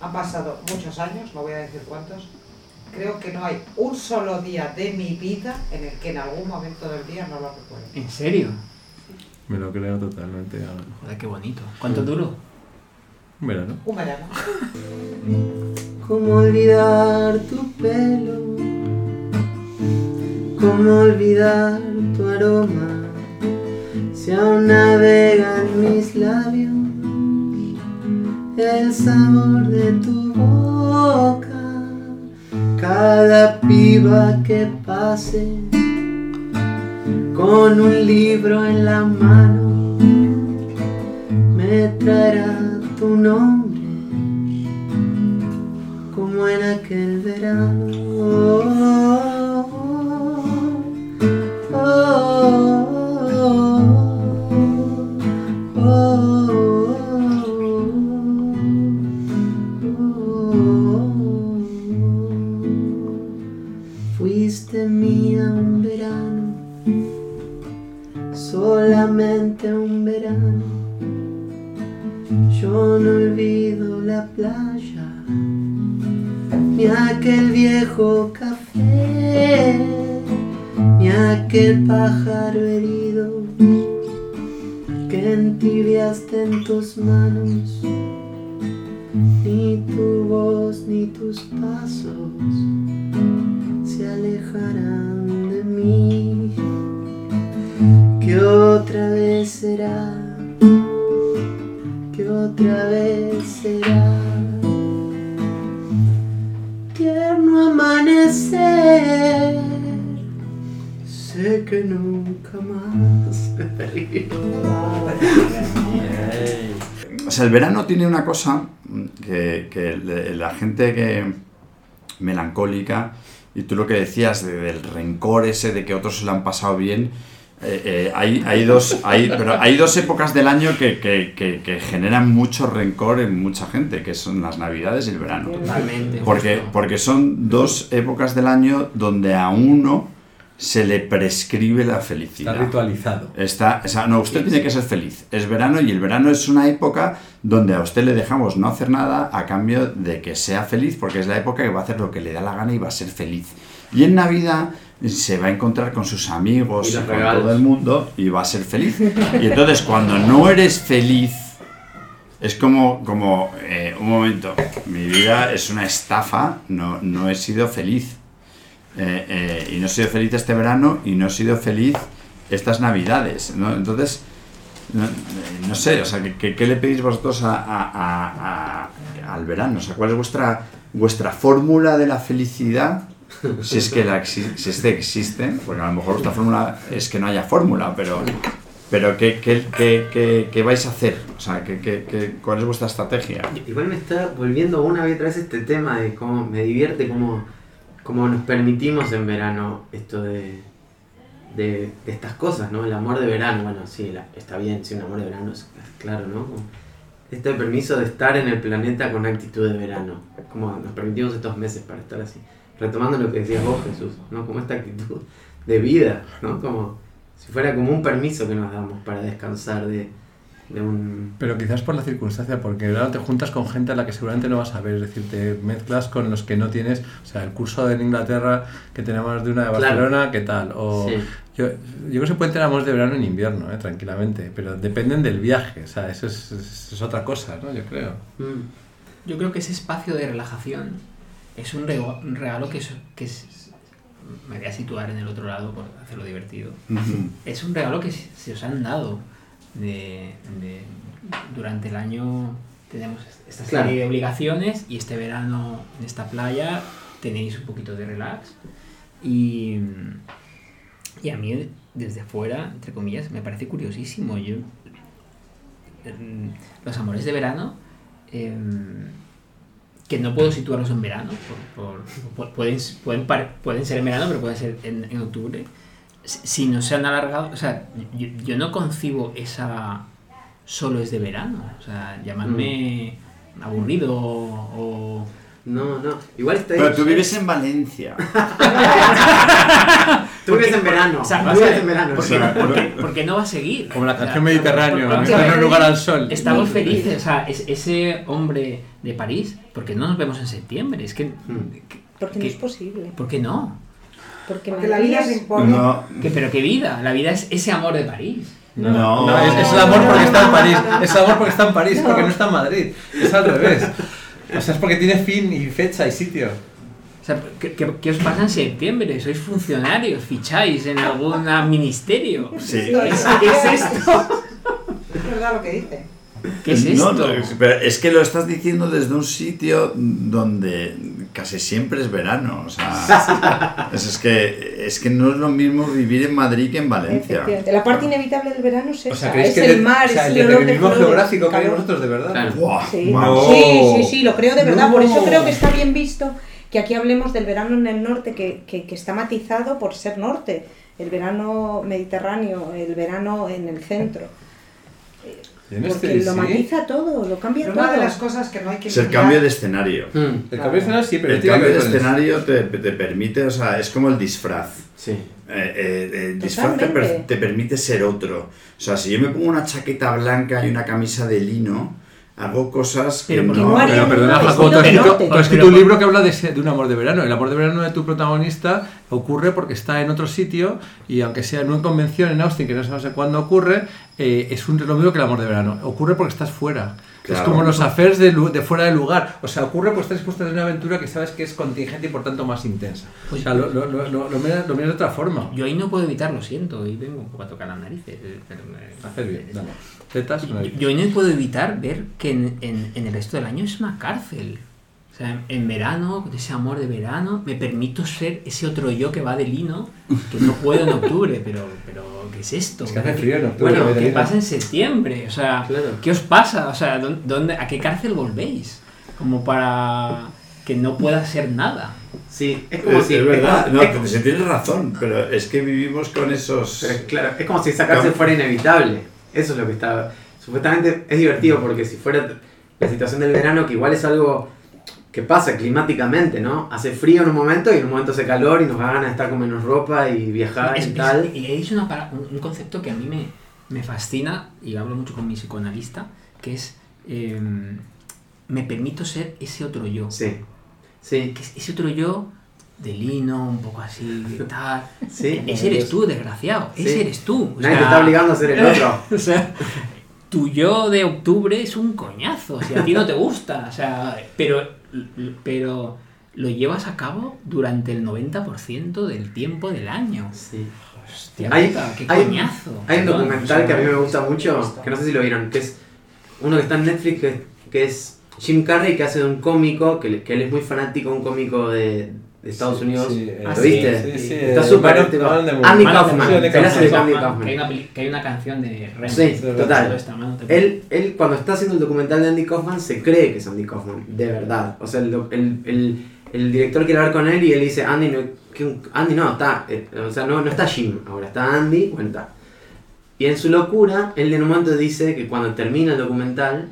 han pasado muchos años, no voy a decir cuántos, creo que no hay un solo día de mi vida en el que en algún momento del día no lo recuerdo. ¿En serio? Me lo creo totalmente. Joder, qué bonito. ¿Cuánto duró? Un verano. Un verano. ¿Cómo olvidar tu pelo? ¿Cómo olvidar tu aroma? Si aún navega en mis labios el sabor de tu boca. Cada piba que pase con un libro en la mano me traerá tu nombre como en aquel verano. Oh. Fuiste mía un verano, solamente un verano. Yo no olvido la playa, ni aquel viejo café, ni aquel pájaro herido que entibiaste en tus manos, ni tu voz ni tus pasos se alejarán de mí. Que otra vez será otra vez será tierno amanecer. Sé que nunca más. O sea, el verano tiene una cosa que, la gente que melancólica, y tú lo que decías de- del rencor ese de que otros se lo han pasado bien, eh, eh, hay, hay, dos, hay, pero hay dos épocas del año que, que- que- que generan mucho rencor en mucha gente, que son las navidades y el verano. Totalmente. Porque, justo. porque son dos épocas del año donde a uno se le prescribe la Está felicidad. ritualizado. Está, o sea, no, usted tiene que ser feliz. Es verano y el verano es una época donde a usted le dejamos no hacer nada a cambio de que sea feliz, porque es la época que va a hacer lo que le da la gana y va a ser feliz. Y en Navidad se va a encontrar con sus amigos Y con todo el mundo y va a ser feliz. Y entonces cuando no eres feliz, es como, como eh, un momento, mi vida es una estafa, no, no he sido feliz. Eh, eh, y no he sido feliz este verano y no he sido feliz estas navidades, ¿no? Entonces, no, eh, no sé, o sea, ¿qué, qué, le pedís vosotros a- a- a- al verano? O sea, ¿cuál es vuestra, vuestra fórmula de la felicidad? Si es que la exi- si es que existe, porque a lo mejor vuestra fórmula es que no haya fórmula, pero, pero ¿qué, qué, qué- qué- vais a hacer? O sea, ¿qué, ¿cuál es vuestra estrategia? Igual me está volviendo una vez este tema de cómo me divierte, cómo, cómo nos permitimos en verano esto de, de, de estas cosas, ¿no? El amor de verano, bueno, sí, la- está bien, sí, un amor de verano, es claro, ¿no? Este permiso de estar en el planeta con actitud de verano, como nos permitimos estos meses para estar así. Retomando lo que decías vos, Jesús, ¿no? Como esta actitud de vida, ¿no? Como si fuera como un permiso que nos damos para descansar de, de un... Pero quizás por la circunstancia, porque verano te juntas con gente a la que seguramente no vas a ver, es decir, te mezclas con los que no tienes, o sea, el curso de Inglaterra que tenemos de una de Claro. Barcelona, ¿qué tal? O Sí. yo, yo creo que se pueden tener amores de verano en invierno, ¿eh? tranquilamente, pero dependen del viaje, o sea, eso es, es- es otra cosa, ¿no? Yo creo. Mm. Yo creo que ese espacio de relajación es un, regalo que, es, que es- me voy a situar en el otro lado por hacerlo divertido. Es un regalo que se os han dado de, de- durante el año. Tenemos esta serie Claro. de obligaciones y este verano en esta playa tenéis un poquito de relax. Y, y a mí, desde fuera, entre comillas, me parece curiosísimo. Yo, em, los amores de verano, em, que no puedo situarlos en verano, por- por- por- pueden, pueden, ser en verano, pero pueden ser en, en octubre. Si no se han alargado, o sea, yo, yo no concibo esa solo es de verano. O sea, llamadme aburrido o... No, no. Igual está Pero tú vives en Valencia. Tú vives en verano. O sea, tú vives en verano. ¿por qué, no- por qué- por qué no va a seguir? Como la O sea, canción Mediterráneo, porque- no en lugar al sol. Estamos felices, o sea, es- ese hombre de París, ¿por qué no nos vemos en septiembre? Es que, Porque no ¿Qué? es posible. ¿por qué no? Porque, Porque la vida se impone. No, ¿Qué- pero qué vida, la vida es ese amor de París. no, No, es, es el amor porque está en París. Es el amor porque está en París, porque no está en Madrid. Es al revés. O sea, es porque tiene fin y fecha y sitio. O sea, ¿qué, qué- qué os pasa en septiembre? ¿Sois funcionarios? ¿Ficháis en algún ministerio? Sí. ¿Qué es, qué es esto? Es verdad lo que dice. ¿Qué es No, esto? no, pero es que lo estás diciendo desde un sitio donde casi siempre es verano. O sea, es, es que, es que no es lo mismo vivir en Madrid que en Valencia. La parte inevitable del verano es esa. O sea, ¿creéis es que el de- mar, o sea, es el el olor de determinismo flores, geográfico que hay calor. vosotros de verdad? Claro. Sí. No. sí, sí, sí, lo creo de verdad. Por eso No. creo que está bien visto que aquí hablemos del verano en el norte, que, que- que está matizado por ser norte. El verano mediterráneo, el verano en el centro. En Porque este, lo sí. matiza todo, lo cambia Pero todo. una de las cosas que no hay que Es el cambio de escenario. Mm, El cambio de escenario sí, pero El cambio de escenario te, te permite, o sea, es como el disfraz. Sí. Eh, eh, el disfraz te, te permite ser otro. O sea, si yo me pongo una chaqueta blanca y una camisa de lino, hago cosas que Pero no... no haría Pero perdona, Jacobo, tú has escrito, tú has escrito Pero- un libro que habla de, ese- de un amor de verano. El amor de verano de tu protagonista ocurre porque está en otro sitio y aunque sea en una convención en Austin, que no sé cuándo ocurre, eh, es un, lo mismo que el amor de verano. Ocurre porque estás fuera. Es Claro. como los affairs de, de fuera del lugar. O sea, ocurre porque estás expuesto a una aventura que sabes que es contingente y por tanto más intensa. O sea, lo, lo, lo, lo, lo miras, de otra forma. Yo ahí no puedo evitar, lo siento, y vengo un poco a tocar las narices. eh, pero me- Haces bien, dale. Tetas, Yo, narices. yo ahí no puedo evitar ver que en, en- en el resto del año es una cárcel. Sea, en, en verano, con ese amor de verano, me permito ser ese otro yo que va de lino, que no puedo en octubre, pero, pero ¿qué es esto? Es que hace frío en octubre. Bueno, que ¿qué pasa en septiembre? O sea, Claro. ¿qué os pasa? O sea, ¿dó- ¿dónde, ¿a qué cárcel volvéis? Como para que no pueda ser nada. Sí, es como Es, si. es verdad, es- no, es- te- tienes razón, pero es que vivimos con esos... Pero, claro, es como si esa cárcel fuera inevitable. Eso es lo que está. Supuestamente es divertido porque si fuera la situación del verano, que igual es algo que pasa climáticamente, ¿no? Hace frío en un momento y en un momento hace calor y nos ganas de estar con menos ropa y viajar Es- y es- tal. y he dicho una un, concepto que a mí me, me fascina y hablo mucho con mi psicoanalista, que es eh, me permito ser ese otro yo. Sí, sí, Que es ese otro yo de lino, un poco así, tal. sí. Ese eres tú, desgraciado. Sí. Ese eres tú. O Nadie te sea, está obligando a ser el otro. O sea, tu yo de octubre es un coñazo. Si a ti no te gusta. O sea, pero, pero lo llevas a cabo durante el 90% del tiempo del año. Sí. Hostia Hay- puta, qué hay- coñazo. Hay un documental que a mí me gusta mucho, que no sé si lo vieron, que es uno que está en Netflix, que, que es Jim Carrey, que hace de un cómico, que, que él es muy fanático, un cómico de, de Estados Unidos. Sí, eh, ¿Lo Ah, viste? Sí, sí. Está súper. Andy Kaufman, hace de Andy Que hay, Kaufman. una, que hay una canción de Ren. Sí, total. Esta mano te- Él, él cuando está haciendo el documental de Andy Kaufman se cree que es Andy Kaufman, de verdad. O sea, el, el, el, el director quiere hablar con él y él dice, Andy no, que Andy no, está, eh, o sea, no, no está Jim, ahora está Andy, bueno, está. Y en su locura, él en un momento dice que cuando termina el documental,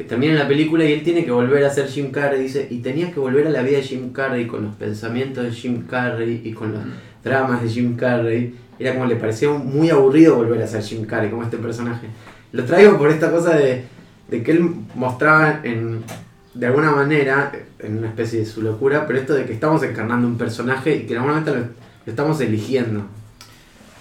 que termina la película y él tiene que volver a ser Jim Carrey, dice, y tenía que volver a la vida de Jim Carrey con los pensamientos de Jim Carrey y con los dramas de Jim Carrey. Era como le parecía muy aburrido volver a ser Jim Carrey, como este personaje. Lo traigo por esta cosa de, de que él mostraba en, de alguna manera, en una especie de su locura, pero esto de que estamos encarnando un personaje y que momento lo, lo estamos eligiendo.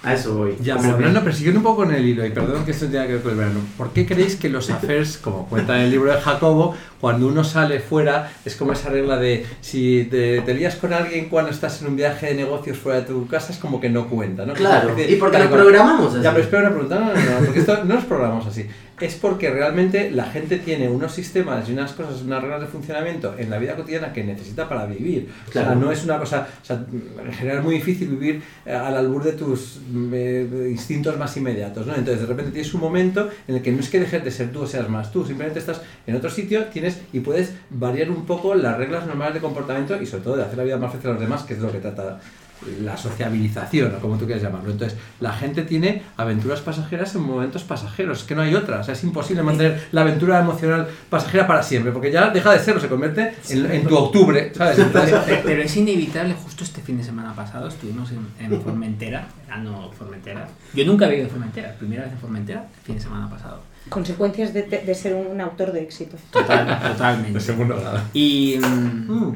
A eso voy. Ya, pero que- no, un poco con el hilo, y perdón que esto tenga que ver con el verano, ¿por qué creéis que los affairs, como cuenta en el libro de Jacobo, cuando uno sale fuera, es como esa regla de si te, te lías con alguien cuando estás en un viaje de negocios fuera de tu casa, es como que no cuenta, ¿no? Claro, y porque tal lo programamos así. Ya, pero espera una pregunta, no, no, no, porque esto no nos programamos así. Es porque realmente la gente tiene unos sistemas y unas cosas, unas reglas de funcionamiento en la vida cotidiana que necesita para vivir. O sea, Claro. no es una cosa, o sea, en general es muy difícil vivir eh, al albur de tus mm, eh, instintos más inmediatos, ¿no? Entonces de repente tienes un momento en el que no es que dejes de ser tú o seas más tú, simplemente estás en otro sitio, tienes y puedes variar un poco las reglas normales de comportamiento y sobre todo de hacer la vida más fácil a los demás, que es lo que trata la sociabilización, o como tú quieras llamarlo. Entonces, la gente tiene aventuras pasajeras en momentos pasajeros, que no hay otras. O sea, es imposible mantener la aventura emocional pasajera para siempre, porque ya deja de serlo, se convierte en, en tu octubre, ¿sabes? Entonces, Pero, pero es inevitable, justo este fin de semana pasado estuvimos en, en Formentera, ah no, Formentera. Yo nunca había ido a Formentera, primera vez en Formentera, el fin de semana pasado. Consecuencias de, de ser un autor de éxito. Total, totalmente. de segundo grado. Y. mm, Mm.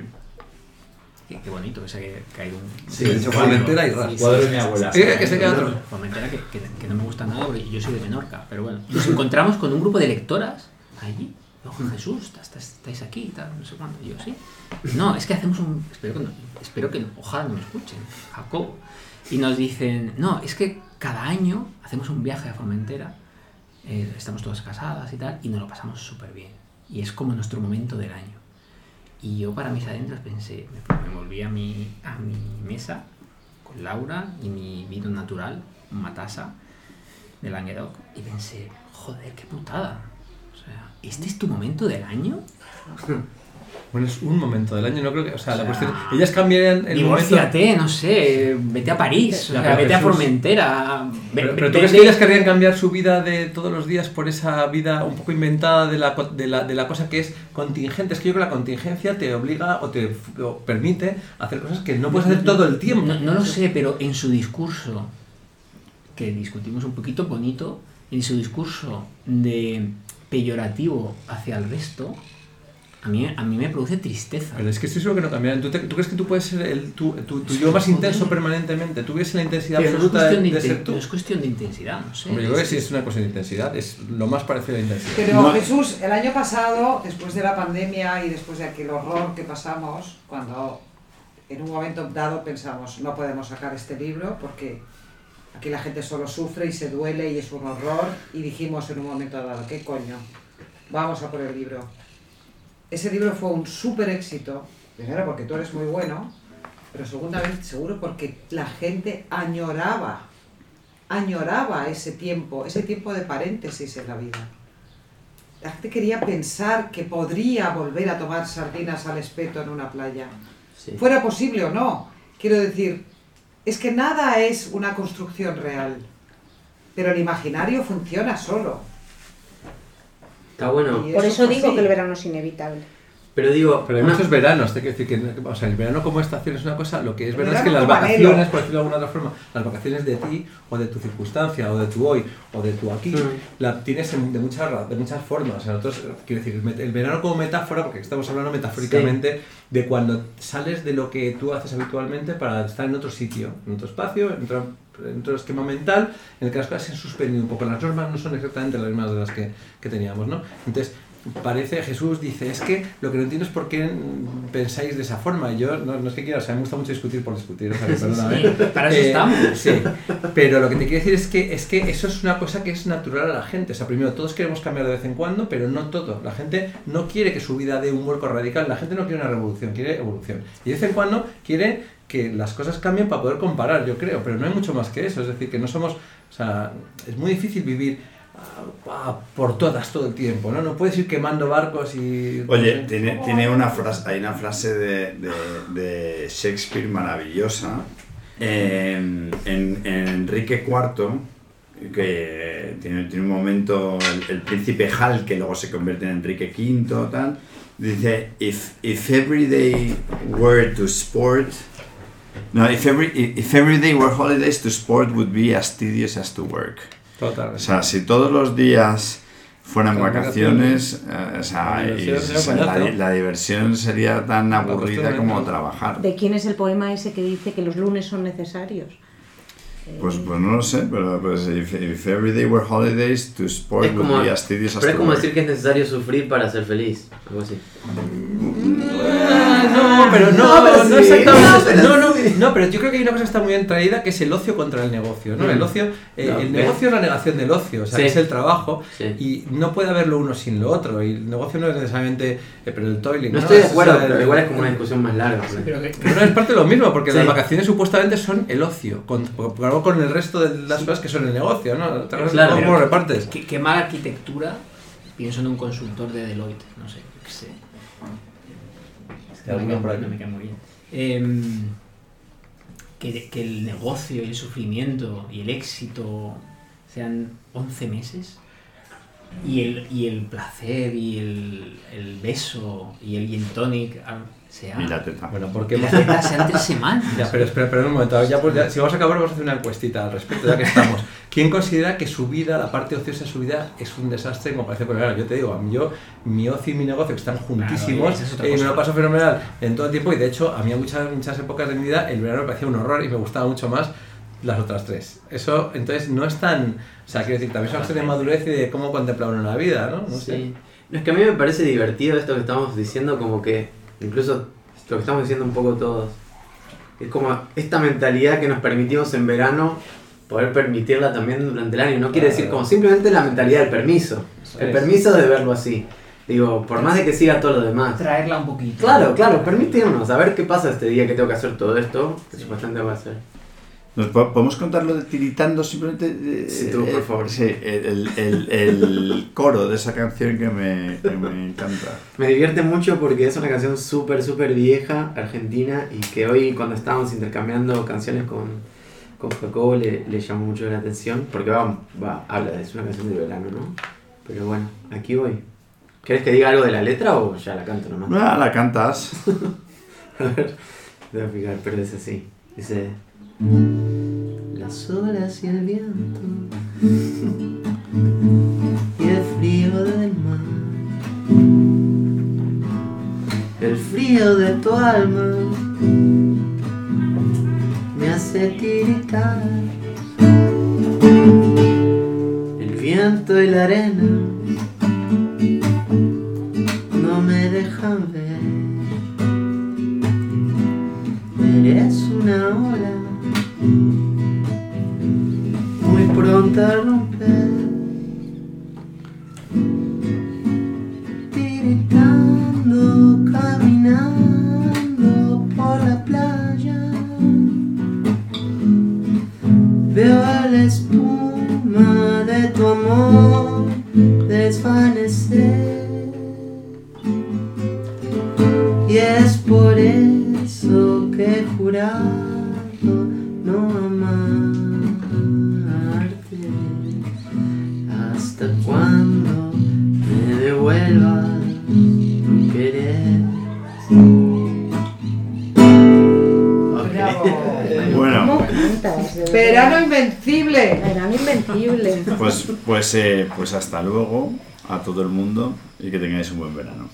qué, qué bonito que se haya caído un. Sí, de hecho, Formentera y Ras. Sí, sí, Cuadro de mi abuela. sí, que se queda otro. Formentera que, que, que no me gusta nada porque yo soy de Menorca, pero bueno. Nos encontramos con un grupo de lectoras allí. No, Juan Jesús, estás- estáis aquí y tal, no sé cuándo. Y yo, sí. No, es que hacemos un. Espero que, no, espero que ojalá no me escuchen, Jacobo. Y nos dicen, no, es que cada año hacemos un viaje a Formentera, eh, estamos todas casadas y tal, y nos lo pasamos súper bien. Y es como nuestro momento del año. Y yo para mis adentros pensé, me, me volví a mi, a mi mesa con Laura y mi vino natural, una taza de Languedoc, y pensé, joder, qué putada. O sea, ¿este es tu momento del año? Bueno, es un momento del año, no creo que. O sea, la O sea, cuestión. Ellas cambiarían el momento. Divórciate, no sé, vete a París, o sea, vete a Formentera. Pero, ve- pero ¿tú crees que ellas querrían cambiar su vida de todos los días por esa vida un poco inventada de la, de la, de la cosa que es contingente? Es que yo creo que la contingencia te obliga o te o permite hacer cosas que no puedes hacer todo el tiempo. No, no lo sé, pero en su discurso, que discutimos un poquito bonito, en su discurso de peyorativo hacia el resto, a mí, a mí me produce tristeza. Pero es que estoy seguro que no cambiarán. ¿Tú, te- tú crees que tú puedes ser el, tu, tu, tu Es yo más intenso permanentemente? ¿Tú ves la intensidad Pero no absoluta de, cuestión de, de ser tú? no es cuestión de intensidad, no sé. Hombre, yo creo que sí es una cosa de intensidad. Es lo más parecido a la intensidad. Pero No. Jesús, el año pasado, después de la pandemia y después de aquel horror que pasamos, cuando en un momento dado pensamos, no podemos sacar este libro porque aquí la gente solo sufre y se duele y es un horror, y dijimos en un momento dado, ¿qué coño? Vamos a por el libro. Ese libro fue un súper éxito, primero porque tú eres muy bueno, pero segundamente seguro porque la gente añoraba, añoraba ese tiempo, ese tiempo de paréntesis en la vida. La gente quería pensar que podría volver a tomar sardinas al espeto en una playa. Sí. Fuera posible o no. Quiero decir, es que nada es una construcción real. Pero el imaginario funciona solo. Está bueno. Y Por eso fue digo así. que el verano es inevitable. Pero digo, Pero hay una- muchos veranos, te quiero decir que, o sea, el verano como estación es una cosa, lo que es verdad es que las como anhelo. vacaciones, por decirlo de alguna otra forma, las vacaciones de ti, o de tu circunstancia, o de tu hoy, o de tu aquí, Mm. la tienes en- de muchas, de muchas formas. O sea, nosotros, quiero decir, el verano como metáfora, porque estamos hablando metafóricamente de cuando sales de lo que tú haces habitualmente para estar en otro sitio, en otro espacio, en otro, en otro esquema mental, en el que las cosas se han suspendido un poco. Las normas no son exactamente las mismas de las que, que teníamos, ¿no? Entonces, parece, Jesús dice, es que lo que no entiendo es por qué pensáis de esa forma. Yo, no, no es que quiera, o sea, me gusta mucho discutir por discutir, o sea, que perdóname. Sí, para eso Eh, estamos. Sí, pero lo que te quiero decir es que, es que eso es una cosa que es natural a la gente. O sea, primero, todos queremos cambiar de vez en cuando, pero no todo. La gente no quiere que su vida dé un vuelco radical, la gente no quiere una revolución, quiere evolución. Y de vez en cuando quiere que las cosas cambien para poder comparar, yo creo, pero no hay mucho más que eso. Es decir, que no somos, o sea, es muy difícil vivir por todas todo el tiempo, ¿no? No puedes ir quemando barcos y... Oye, tiene, tiene una frase, hay una frase de, de- de Shakespeare maravillosa en, en- en Enrique IV, que tiene, tiene un momento, el, el príncipe Hal, que luego se convierte en Enrique V, tal, dice, if, if every day were to sport, no, if every, if every day were holidays to sport would be as tedious as to work. Total. O sea, si todos los días fueran vacaciones, eh, o sea, La y diversión la, la diversión sería tan aburrida como trabajar. ¿De quién es el poema ese que dice que los lunes son necesarios? Eh, Pues, pues no lo sé, pero pues, if, if every day were holidays, to sport es como, would be as tedious as pero es como decir que es necesario sufrir para ser feliz. Algo así. Ah, No, pero no, No, pero no sí. exactamente. No, no, no, pero yo creo que hay una cosa que está muy bien traída que es el ocio contra el negocio, ¿no? Mm. El ocio, eh, No, el negocio es la negación del ocio, o sea, Sí. es el trabajo Sí. y no puede haber lo uno sin lo otro. Y el negocio no es necesariamente, eh, pero el toiling. No estoy de acuerdo, o sea, pero el- igual es como una discusión más larga. Sí, pero que- Pero no es parte de lo mismo, porque Sí. las vacaciones supuestamente son el ocio, con, por por algo con el resto de las cosas que son el negocio, ¿no? Claro. ¿Cómo lo repartes? ¿Qué, qué mala arquitectura? Pienso en un consultor de Deloitte, no sé, qué sé. ¿Alguno por aquí? No me cae muy bien. Em, que, que el negocio y el sufrimiento y el éxito sean 11 meses y el, y el placer y el, el beso y el gin tonic ah, sea Y la teta. Bueno, y porque la hemos... teta sean tres semanas. Ya, pero espera, espera un momento. Ya, pues, ya, si vamos a acabar, vamos a hacer una encuestita al respecto, ya que estamos. ¿Quién considera que su vida, la parte ociosa de su vida, es un desastre comparación con el verano? Yo te digo, a mí yo, mi ocio y mi negocio que están juntísimos, esa es otra eh, y me lo paso fenomenal en todo el tiempo. Y de hecho, a mí en muchas, muchas épocas de mi vida, el verano me parecía un horror y me gustaba mucho más las otras tres. Eso, entonces, no es tan. O sea, quiero decir, también es una cuestión de madurez y de cómo contemplar uno la vida, ¿no? No sé. Sí. No, es que a mí me parece divertido esto que estamos diciendo, como que incluso lo que estamos diciendo un poco todos. Es como esta mentalidad que nos permitimos en verano, poder permitirla también durante el año. No quiere decir como simplemente la mentalidad del permiso. Eso El es. permiso de verlo así. Digo, por más de que siga todo lo demás. Traerla un poquito. Claro, claro, permitirnos a ver qué pasa este día que tengo que hacer todo esto, que supuestamente voy a hacer. ¿Nos po- podemos contarlo de tiritando simplemente? eh, Sí, tú, por eh, favor. Sí, el, el- el coro de esa canción que me, que me encanta. Me divierte mucho porque es una canción súper, súper vieja, argentina, y que hoy cuando estábamos intercambiando canciones con, con Jacobo le, le llamó mucho la atención, porque va, va, habla de, es una canción de verano, ¿no? Pero bueno, aquí voy. ¿Querés que diga algo de la letra o ya la canto nomás? Ah, la cantas. A ver, te voy a explicar, pero es así. Dice... Las olas y el viento y el frío del mar, el frío de tu alma me hace tiritar. El viento y la arena no me dejan pronta a romper. Tiritando, caminando por la playa. Veo la espuma de tu amor desvanecer. Y es por eso que he Verano invencible. Verano invencible. pues, pues, eh, pues hasta luego a todo el mundo y que tengáis un buen verano.